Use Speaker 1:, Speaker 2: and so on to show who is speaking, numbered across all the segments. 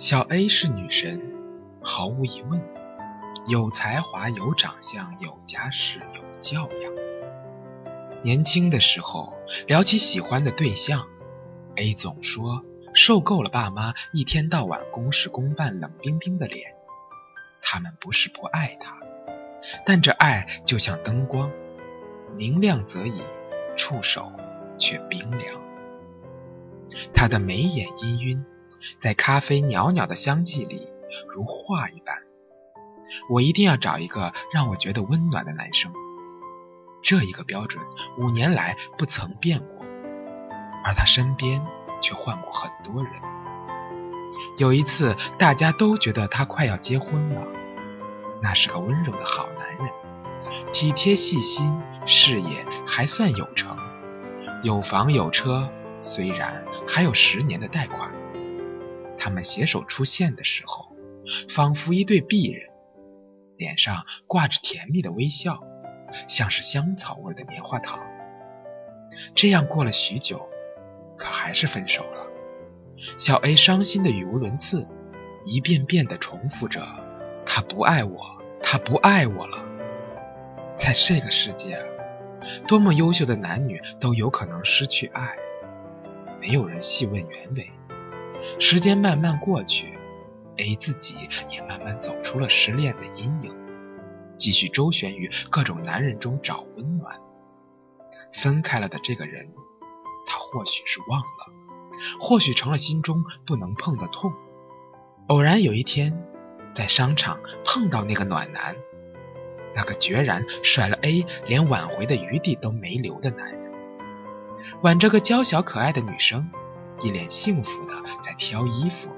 Speaker 1: 小 A 是女神，毫无疑问，有才华、有长相、有家世、有教养。年轻的时候聊起喜欢的对象，A 总说受够了爸妈一天到晚公事公办、冷冰冰的脸。他们不是不爱他，但这爱就像灯光，明亮则已，触手却冰凉。他的眉眼氤氲。在咖啡袅袅的香气里，如画一般。我一定要找一个让我觉得温暖的男生。这一个标准五年来不曾变过，而他身边却换过很多人。有一次，大家都觉得他快要结婚了。那是个温柔的好男人，体贴细心，事业还算有成，有房有车，虽然还有十年的贷款。他们携手出现的时候，仿佛一对璧人，脸上挂着甜蜜的微笑，像是香草味的棉花糖。这样过了许久，可还是分手了。小 A 伤心的语无伦次，一遍遍的重复着：“他不爱我，他不爱我了。”在这个世界，多么优秀的男女都有可能失去爱，没有人细问原委。时间慢慢过去，A 自己也慢慢走出了失恋的阴影，继续周旋于各种男人中找温暖。分开了的这个人，他或许是忘了，或许成了心中不能碰的痛。偶然有一天，在商场碰到那个暖男，那个决然甩了 A 连挽回的余地都没留的男人，挽着个娇小可爱的女生。一脸幸福的在挑衣服，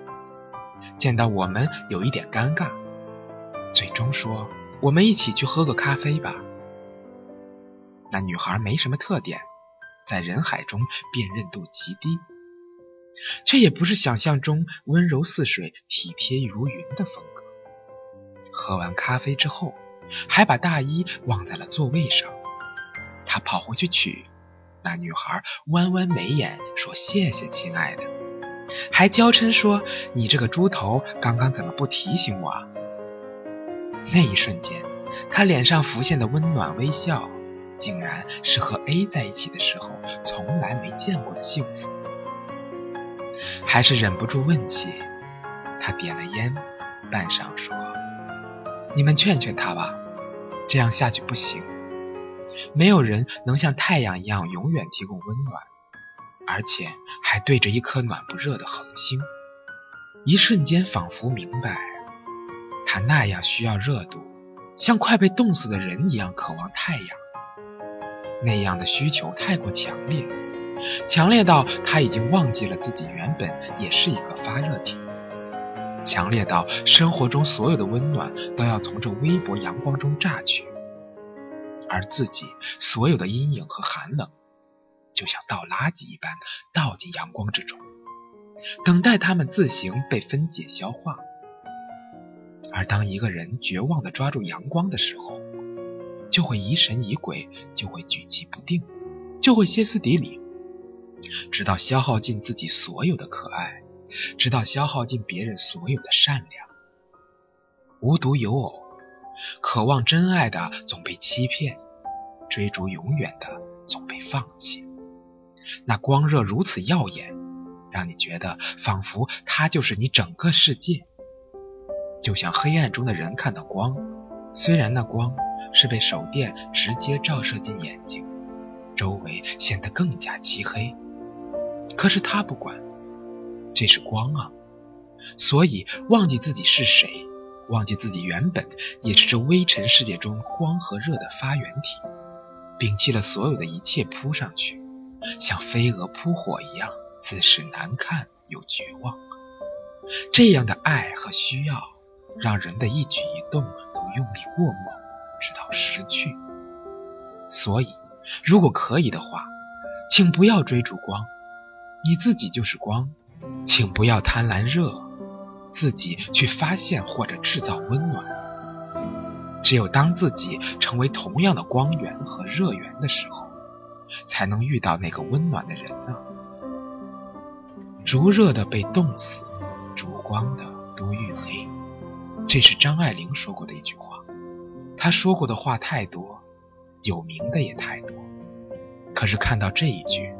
Speaker 1: 见到我们有一点尴尬，最终说：“我们一起去喝个咖啡吧。”那女孩没什么特点，在人海中辨认度极低，却也不是想象中温柔似水、体贴如云的风格。喝完咖啡之后，还把大衣忘在了座位上，他跑回去取。那女孩弯弯眉眼说：“谢谢，亲爱的。”还娇嗔说：“你这个猪头，刚刚怎么不提醒我？”啊？”那一瞬间，他脸上浮现的温暖微笑，竟然是和 A 在一起的时候从来没见过的幸福。还是忍不住问起，他点了烟，半晌说：“你们劝劝他吧，这样下去不行。”没有人能像太阳一样永远提供温暖，而且还对着一颗暖不热的恒星。一瞬间，仿佛明白，他那样需要热度，像快被冻死的人一样渴望太阳。那样的需求太过强烈，强烈到他已经忘记了自己原本也是一个发热体，强烈到生活中所有的温暖都要从这微薄阳光中榨取。而自己所有的阴影和寒冷，就像倒垃圾一般倒进阳光之中，等待它们自行被分解消化。而当一个人绝望的抓住阳光的时候，就会疑神疑鬼，就会举棋不定，就会歇斯底里，直到消耗尽自己所有的可爱，直到消耗尽别人所有的善良。无独有偶。渴望真爱的总被欺骗，追逐永远的总被放弃。那光热如此耀眼，让你觉得仿佛它就是你整个世界。就像黑暗中的人看到光，虽然那光是被手电直接照射进眼睛，周围显得更加漆黑。可是他不管，这是光啊，所以忘记自己是谁。忘记自己原本也是这微尘世界中光和热的发源体，摒弃了所有的一切扑上去，像飞蛾扑火一样，自是难看又绝望。这样的爱和需要，让人的一举一动都用力过猛，直到失去。所以，如果可以的话，请不要追逐光，你自己就是光，请不要贪婪热。自己去发现或者制造温暖，只有当自己成为同样的光源和热源的时候，才能遇到那个温暖的人呢。逐热的被冻死，逐光的。都遇黑。这是张爱玲说过的一句话。她说过的话太多，有名的也太多。可是看到这一句，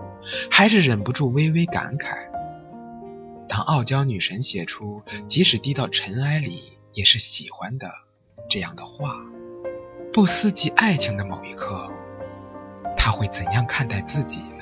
Speaker 1: 还是忍不住微微感慨。当傲娇女神写出即使低到尘埃里也是喜欢的这样的话，不思及爱情的某一刻，她会怎样看待自己呢？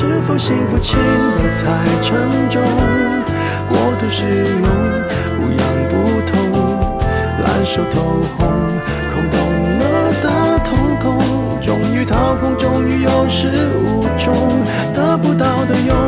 Speaker 2: 是否幸福轻得太沉重，过度使用不痒不痛，烂熟透红，空洞了的瞳孔，终于掏空，终于有始无终，得不到的永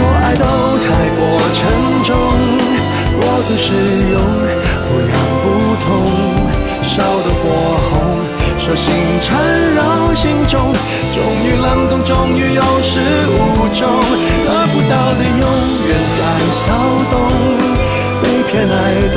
Speaker 2: 说爱都太过沉重，过度使用不痒不痛，烧得火红，手心缠绕心中，终于冷冻，终于有始无终，得不到的永远在骚动，被偏爱的